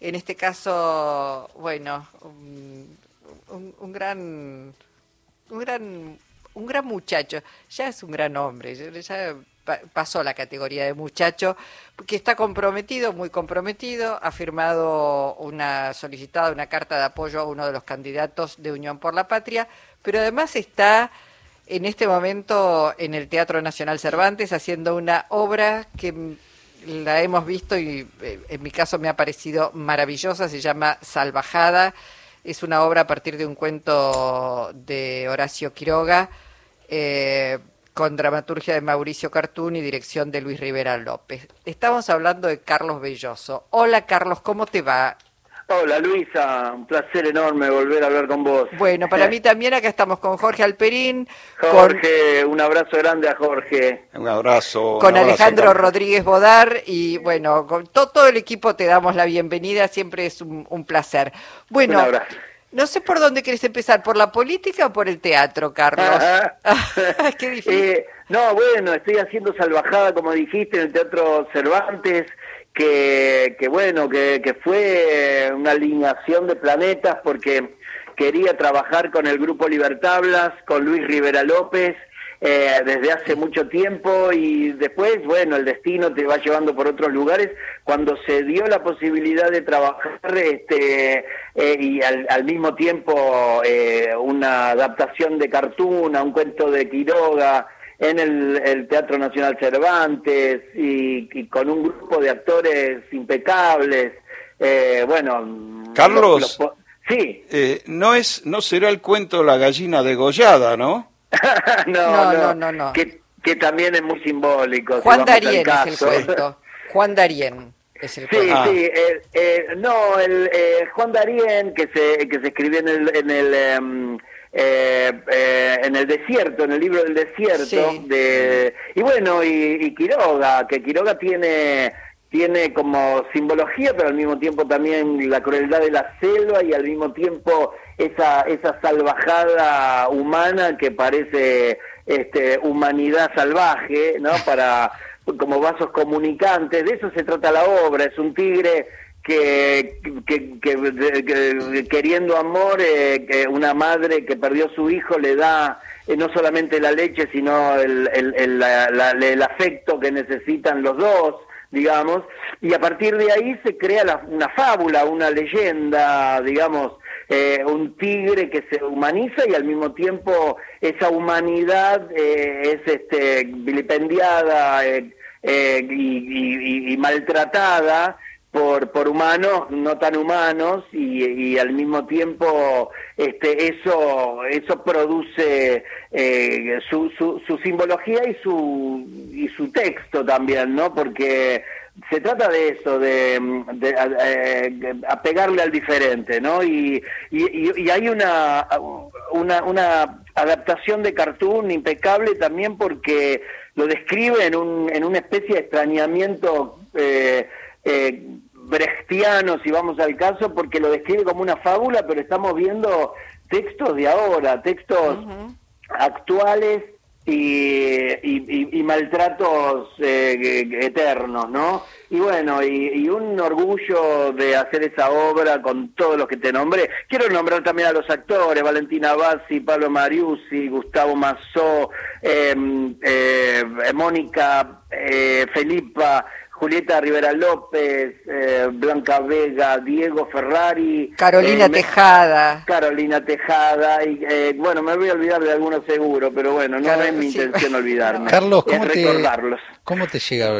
en este caso, bueno, un, gran, un gran, un gran muchacho, ya es un gran hombre, ya pasó la categoría de muchacho, que está comprometido, muy comprometido, ha firmado una solicitada una carta de apoyo a uno de los candidatos de Unión por la Patria, pero además está en este momento en el Teatro Nacional Cervantes haciendo una obra que la hemos visto y eh, en mi caso me ha parecido maravillosa, se llama Salvajada, es una obra a partir de un cuento de Horacio Quiroga. Eh, con dramaturgia de Mauricio Cartún y dirección de Luis Rivera López. Estamos hablando de Carlos Belloso. Hola Carlos, ¿cómo te va? Hola Luisa, un placer enorme volver a hablar con vos. Bueno, para mí también acá estamos con Jorge Alperín. Jorge, un abrazo grande a Jorge. Un abrazo. Con Alejandro Rodríguez Bodar y bueno, con todo, el equipo te damos la bienvenida, siempre es un, placer. Bueno, un abrazo. No sé por dónde quieres empezar, ¿por la política o por el teatro, Carlos? Qué difícil. Eh, no, bueno, estoy haciendo Salvajada, como dijiste, en el Teatro Cervantes, que, que bueno, que, que fue una alineación de planetas porque quería trabajar con el Grupo Libertablas, con Luis Rivera López, eh, desde hace mucho tiempo y después, bueno, el destino te va llevando por otros lugares. Cuando se dio la posibilidad de trabajar este, eh, y al, mismo tiempo eh, una adaptación de cartoon a un cuento de Quiroga en el, Teatro Nacional Cervantes y, con un grupo de actores impecables, bueno... Carlos, sí. no, es, no será el cuento La gallina degollada, ¿no? no, no, no, no, Que, que, también es muy simbólico. Juan Darien es el cuento. Juan Darien. Es el cuento. Sí, sí, eh, eh, no, el, eh, Juan Darien, que se, que se escribió en el, en el, em, en el desierto, en el libro del desierto, de, y bueno, y, y Quiroga, que Quiroga tiene tiene como simbología, pero al mismo tiempo también la crueldad de la selva y al mismo tiempo esa, esa salvajada humana que parece este, humanidad salvaje, ¿no? Para, como vasos comunicantes, de eso se trata la obra, es un tigre que, que, queriendo amor, eh, una madre que perdió su hijo le da eh, no solamente la leche, sino el, el, el, el afecto que necesitan los dos digamos, y a partir de ahí se crea una fábula, una leyenda, digamos, eh, un tigre que se humaniza y al mismo tiempo esa humanidad eh, es este, vilipendiada eh, y, maltratada por, por humanos no tan humanos y, al mismo tiempo este, eso, eso produce su, su, su, simbología y su, y su texto también, ¿no? Porque se trata de eso, de, de, apegarle al diferente, ¿no? Y, y, hay una, una, una, adaptación de cartoon impecable también porque lo describe en, un, en una especie de extrañamiento eh, eh, brechtiano, si vamos al caso, porque lo describe como una fábula, pero estamos viendo textos de ahora, textos actuales y, y, maltratos eh, eternos, ¿no? Y bueno, y, un orgullo de hacer esa obra con todos los que te nombré. Quiero nombrar también a los actores, Valentina Bassi, Pablo Mariusi, Gustavo Mazó, em, eh, Mónica eh, Felipa, Julieta Rivera López, eh, Blanca Vega, Diego Ferrari. Carolina eh, Tejada. Carolina Tejada. Y, eh, bueno, me voy a olvidar de algunos seguro, pero bueno, no es mi intención olvidarme. Carlos, ¿cómo, te, ¿cómo te llega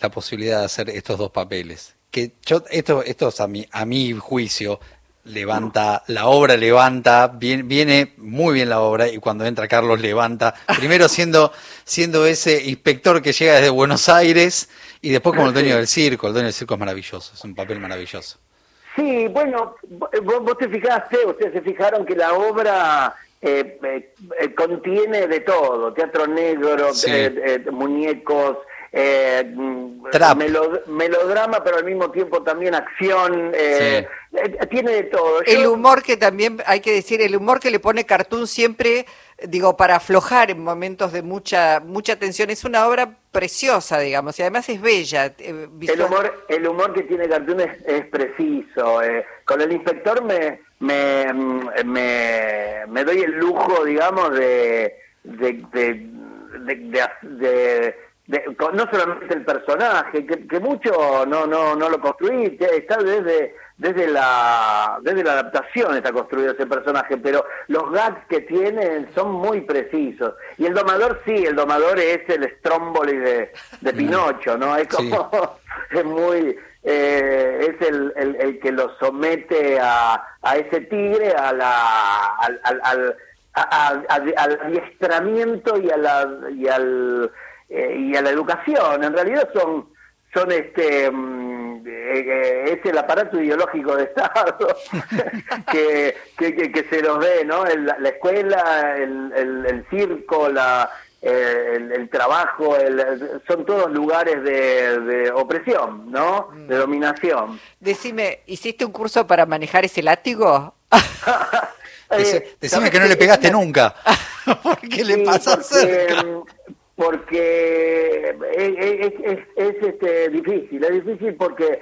la posibilidad de hacer estos dos papeles? Que yo, esto, esto a mi, a mi juicio, levanta, la obra levanta, viene, viene, muy bien la obra y cuando entra Carlos levanta, primero siendo, siendo ese inspector que llega desde Buenos Aires y después como el dueño del circo, el dueño del circo es maravilloso, es un papel maravilloso. Sí, bueno, vos, te fijaste, ustedes se fijaron que la obra eh, eh, contiene de todo, teatro negro, eh, muñecos, eh, melodrama, pero al mismo tiempo también acción. Eh, eh, tiene de todo. El humor que también, hay que decir, el humor que le pone Cartoon siempre, digo, para aflojar en momentos de mucha mucha tensión. Es una obra preciosa, digamos, y además es bella. el, humor, el humor que tiene Cartoon es, preciso. con el inspector me, me, me, me doy el lujo, digamos, de, de, de no solamente el personaje, que, mucho no, no, no lo construí, está desde, desde, la, desde la adaptación está construido ese personaje, pero los gags que tienen son muy precisos. Y el domador sí, el domador es el Stromboli de, de Pinocho, ¿no? Es como, es muy, eh, es el, el, que lo somete a, a ese tigre, a la, al, al, al, al adiestramiento y, a la, y al eh, y a la educación. En realidad son, son este, mm, eh, eh, es el aparato ideológico de Estado que, que, se los ve, ¿no? la escuela, el, el, circo, la, el, trabajo, son todos lugares de, opresión, ¿no? De mm. dominación. Decime, ¿hiciste un curso para manejar ese látigo? decime que no le pegaste nunca. ¿Por qué le pasa cerca? Porque es, es, este, difícil, es difícil porque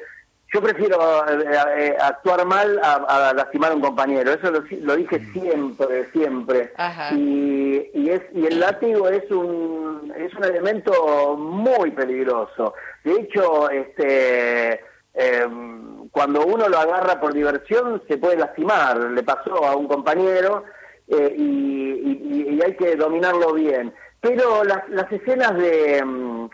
yo prefiero eh, eh, actuar mal a, lastimar a un compañero, eso lo, dije mm. siempre, siempre. Y, y, es, y el látigo es un, es un elemento muy peligroso. De hecho, este, em, cuando uno lo agarra por diversión se puede lastimar, le pasó a un compañero eh, y, y hay que dominarlo bien pero las, escenas de... Mm,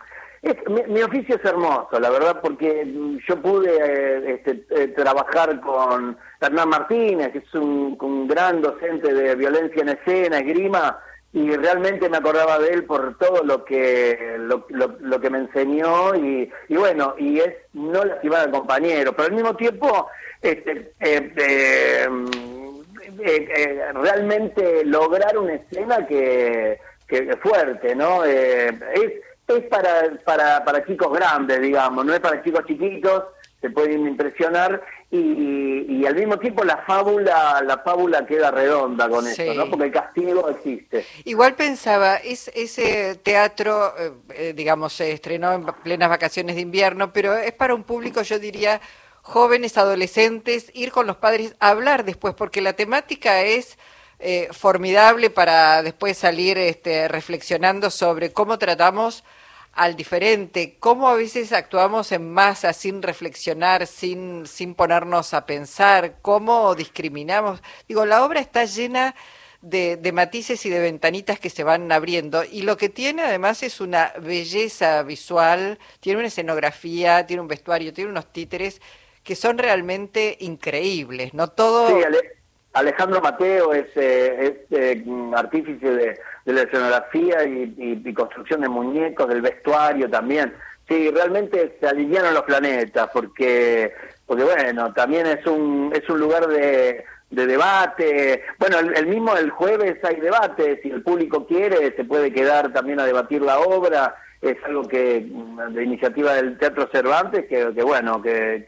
mi, oficio es hermoso, la verdad, porque mm, yo pude eh, este, eh, trabajar con Hernán Martínez, que es un, gran docente de violencia en escena, esgrima, y realmente me acordaba de él por todo lo que lo, que me enseñó y, bueno y es no lastimar al compañero pero al mismo tiempo este, eh, mm, realmente lograr una escena que que fuerte, ¿no? Eh, es, es para, para, para chicos grandes, digamos, no es para chicos chiquitos, se pueden impresionar y, y, al mismo tiempo la fábula la fábula queda redonda con eso, ¿no? Porque el castigo existe. Igual pensaba, es, ese teatro, eh, eh, digamos, se estrenó en plenas vacaciones de invierno, pero es para un público, yo diría, jóvenes, adolescentes, ir con los padres a hablar después, porque la temática es eh, formidable para después salir este, reflexionando sobre cómo tratamos al diferente, cómo a veces actuamos en masa sin reflexionar, sin, sin ponernos a pensar, cómo discriminamos. Digo, la obra está llena de, de, matices y de ventanitas que se van abriendo y lo que tiene además es una belleza visual, tiene una escenografía, tiene un vestuario, tiene unos títeres que son realmente increíbles, ¿no? Todo... Alejandro Mateo es, eh, eh, artífice de, la escenografía y, construcción de muñecos, del vestuario también. Sí, realmente se alinearon los planetas porque, porque bueno, también es un, es un lugar de, debate. Bueno, el, mismo el jueves hay debate, si el público quiere se puede quedar también a debatir la obra. Es algo que, de iniciativa del Teatro Cervantes, que, bueno, que,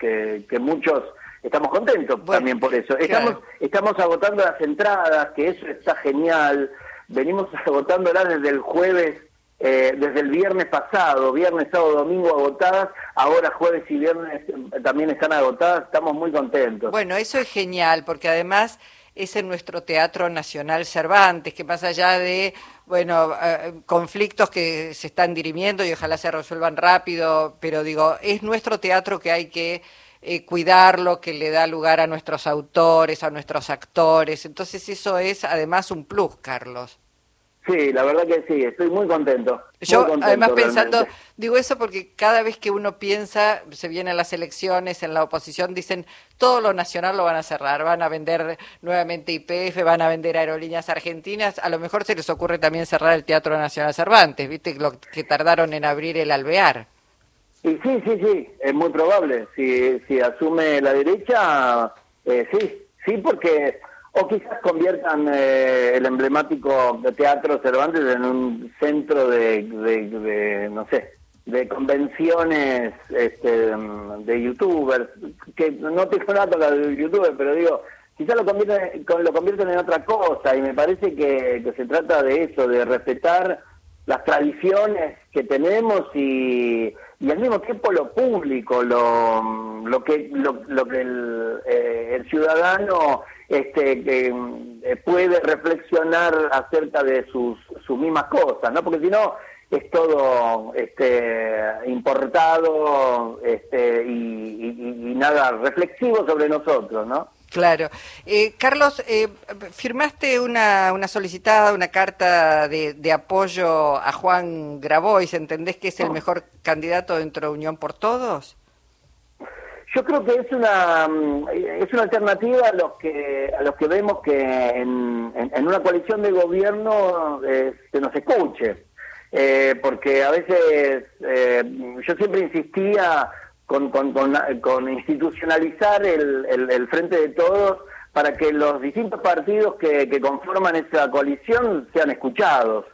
que muchos estamos contentos también por eso. Estamos, estamos agotando las entradas, que eso está genial. Venimos agotándolas desde el jueves, eh, desde el viernes pasado, viernes, sábado, domingo agotadas, ahora jueves y viernes eh, también están agotadas, estamos muy contentos. Bueno, eso es genial, porque además es en nuestro Teatro Nacional Cervantes, que más allá de bueno, eh, conflictos que se están dirimiendo y ojalá se resuelvan rápido, pero digo, es nuestro teatro que hay que eh, cuidarlo, que le da lugar a nuestros autores, a nuestros actores. Entonces eso es además un plus, Carlos. Sí, la verdad que sí, estoy muy contento. Yo además pensando, digo eso porque cada vez que uno piensa, se vienen las elecciones, en la oposición dicen todo lo nacional lo van a cerrar, van a vender nuevamente IPF, van a vender aerolíneas argentinas, a lo mejor se les ocurre también cerrar el Teatro Nacional Cervantes, viste lo que tardaron en abrir el alvear. Y sí, sí, sí, es muy probable. Si, si asume la derecha, eh, sí, sí, porque o quizás conviertan eh, el emblemático teatro Cervantes en un centro de, de, no sé, de convenciones este, de youtubers, que no tengo nada con los youtubers, pero digo, quizás lo convierten, lo convierten en otra cosa y me parece que, que se trata de eso, de respetar las tradiciones que tenemos y, y al mismo tiempo lo público, lo, lo que lo, lo que el, eh, el, ciudadano este eh, puede reflexionar acerca de sus, sus mismas cosas, ¿no? Porque si no es todo este importado este y, y nada reflexivo sobre nosotros, ¿no? Claro. Eh, Carlos, eh, firmaste una, una, solicitada, una carta de, de, apoyo a Juan Grabois. ¿Entendés que es el mejor candidato dentro de Unión por Todos? Yo creo que es una mm, es una alternativa a los que a los que vemos que en, en, una coalición de gobierno eh, se nos escuche, eh, porque a veces eh, yo siempre insistía con, con, con, institucionalizar el, el, frente de todos para que los distintos partidos que, que conforman esa coalición sean escuchados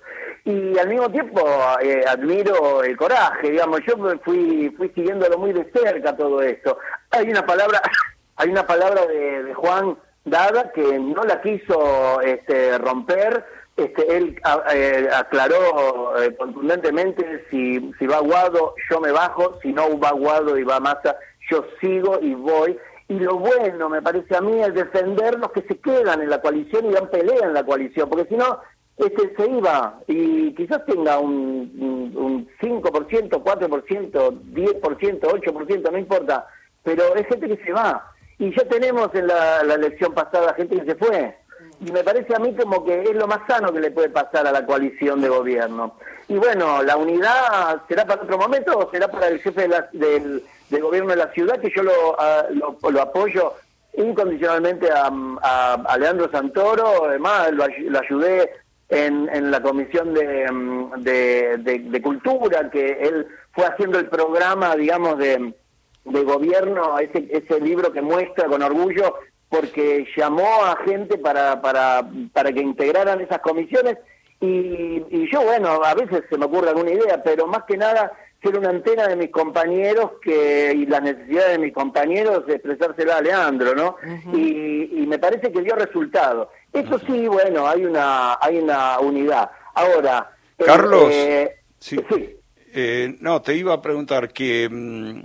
y al mismo tiempo eh, admiro el coraje, digamos, yo fui fui siguiéndolo muy de cerca todo esto. Hay una palabra hay una palabra de, de Juan Dada que no la quiso este, romper este, él eh, aclaró eh, contundentemente si, si va Guado, yo me bajo, si no va Guado y va Massa, yo sigo y voy. Y lo bueno, me parece a mí, es defender los que se quedan en la coalición y dan pelea en la coalición, porque si no, este se iba y quizás tenga un, un 5%, 4%, 10%, 8%, no importa, pero es gente que se va. Y ya tenemos en la, la elección pasada gente que se fue y me parece a mí como que es lo más sano que le puede pasar a la coalición de gobierno. Y bueno, la unidad será para otro momento o será para el jefe del, gobierno de la ciudad, que yo lo, lo, apoyo incondicionalmente a, Leandro Santoro, además lo, ayudé en, en, la comisión de, de, cultura, que él fue haciendo el programa, digamos, de, de gobierno, ese, ese libro que muestra con orgullo porque llamó a gente para, para, para que integraran esas comisiones y, y, yo, bueno, a veces se me ocurre alguna idea, pero más que nada ser una antena de mis compañeros que y las necesidades de mis compañeros de expresársela a Leandro, ¿no? y, y, me parece que dio resultado. Eso sí, bueno, hay una hay una unidad. Ahora, Carlos, eh, sí. Eh, no, te iba a preguntar que mm,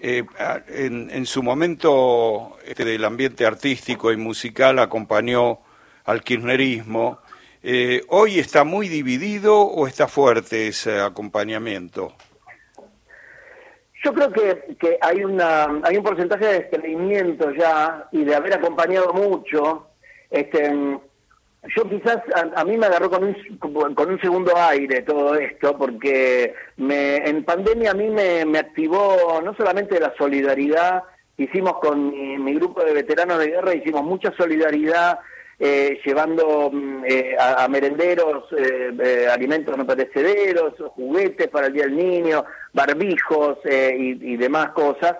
eh, en, su momento este, del ambiente artístico y musical acompañó al kirchnerismo. Eh, ¿Hoy está muy dividido o está fuerte ese acompañamiento? Yo creo que, que hay, una, hay un porcentaje de desprendimiento ya y de haber acompañado mucho. Este, yo quizás a, mí me agarró con un, con un segundo aire todo esto, porque me, en pandemia a mí me, me activó no solamente la solidaridad, hicimos con mi, grupo de veteranos de guerra, hicimos mucha solidaridad eh, llevando mm, eh, a, merenderos eh, alimentos no perecederos, juguetes para el Día del Niño, barbijos y, y, demás cosas,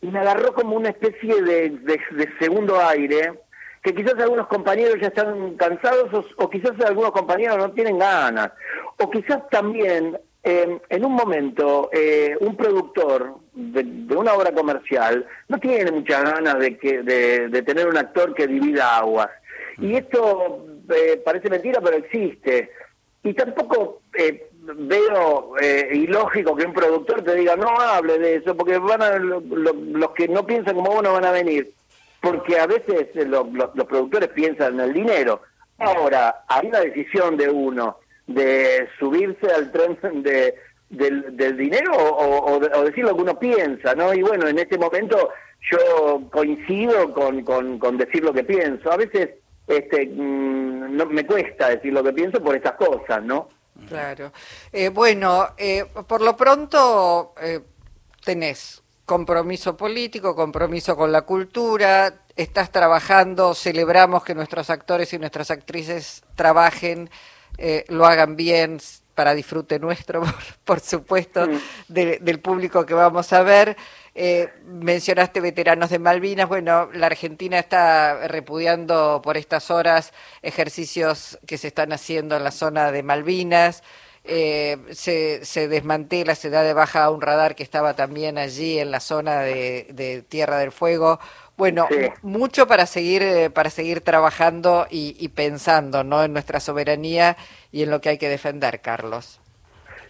y me agarró como una especie de, de segundo aire que quizás algunos compañeros ya están cansados o, quizás algunos compañeros no tienen ganas. O quizás también eh, en un momento eh, un productor de, una obra comercial no tiene muchas ganas de, que, de, tener un actor que divida aguas. Y esto eh, parece mentira, pero existe. Y tampoco veo ilógico que un productor te diga no hable de eso, porque van a, los que no piensan como uno van a venir porque a veces eh, los productores piensan en el dinero. Ahora, hay una decisión de uno de subirse al tren de, del, dinero o, decir lo que uno piensa, ¿no? Y bueno, en este momento yo coincido con, decir lo que pienso. A veces este, mm, me cuesta decir lo que pienso por estas cosas, ¿no? Claro. Eh, bueno, eh, por lo pronto tenés compromiso político, compromiso con la cultura, estás trabajando, celebramos que nuestros actores y nuestras actrices trabajen, eh, lo hagan bien para disfrute nuestro, por, supuesto, del público que vamos a ver. Eh, mencionaste veteranos de Malvinas, bueno, la Argentina está repudiando por estas horas ejercicios que se están haciendo en la zona de Malvinas. Eh, se, se, desmantela, se da de baja a un radar que estaba también allí en la zona de, Tierra del Fuego. Bueno, mucho para seguir, eh, para seguir trabajando y, pensando ¿no? en nuestra soberanía y en lo que hay que defender, Carlos.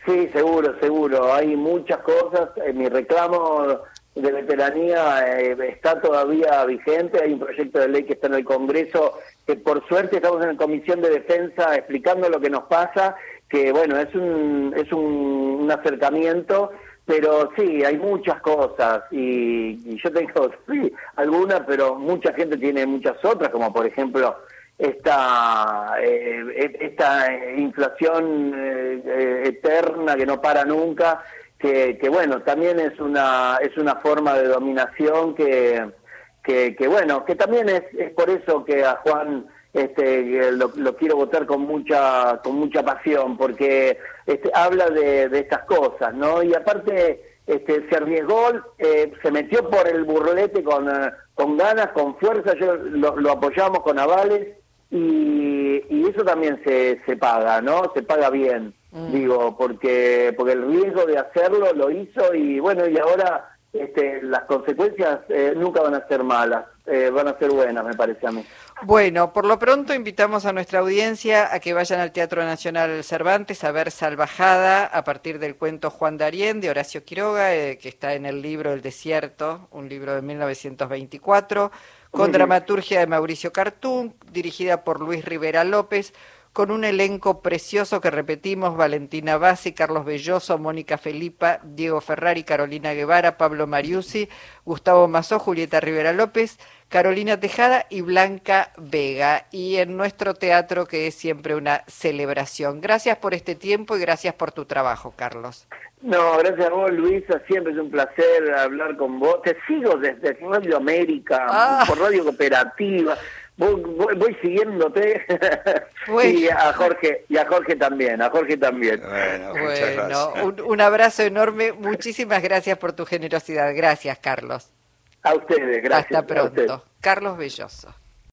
Sí, seguro, seguro. Hay muchas cosas. Mi reclamo de veteranía eh, está todavía vigente. Hay un proyecto de ley que está en el Congreso que por suerte estamos en la Comisión de Defensa explicando lo que nos pasa que bueno, es un, es un, acercamiento, pero sí, hay muchas cosas y, yo tengo, sí, algunas, pero mucha gente tiene muchas otras, como por ejemplo esta, eh, esta inflación eh, eterna que no para nunca, que, que, bueno, también es una, es una forma de dominación que, que, que bueno, que también es, es por eso que a Juan este, lo, quiero votar con mucha con mucha pasión porque este, habla de, estas cosas, ¿no? Y aparte este, se arriesgó, eh, se metió por el burlete con, eh, con ganas, con fuerza, yo lo, apoyamos con avales y, y, eso también se, se paga, ¿no? Se paga bien, mm. digo, porque porque el riesgo de hacerlo lo hizo y bueno, y ahora este, las consecuencias eh, nunca van a ser malas, eh, van a ser buenas, me parece a mí. Bueno, por lo pronto invitamos a nuestra audiencia a que vayan al Teatro Nacional Cervantes a ver Salvajada a partir del cuento Juan Darien de Horacio Quiroga, eh, que está en el libro El Desierto, un libro de 1924, con dramaturgia de Mauricio Cartún, dirigida por Luis Rivera López con un elenco precioso que repetimos, Valentina Bassi, Carlos Belloso, Mónica Felipa, Diego Ferrari, Carolina Guevara, Pablo Mariusi, Gustavo Mazó, Julieta Rivera López, Carolina Tejada y Blanca Vega. Y en nuestro teatro que es siempre una celebración. Gracias por este tiempo y gracias por tu trabajo, Carlos. No, gracias a vos, Luisa. Siempre es un placer hablar con vos. Te sigo desde Radio América, ah. por Radio Cooperativa voy, siguiéndote. Y a Jorge y a Jorge también a Jorge también. Bueno, un, un, abrazo enorme. Muchísimas gracias por tu generosidad. Gracias Carlos. A ustedes gracias hasta pronto. Carlos Belloso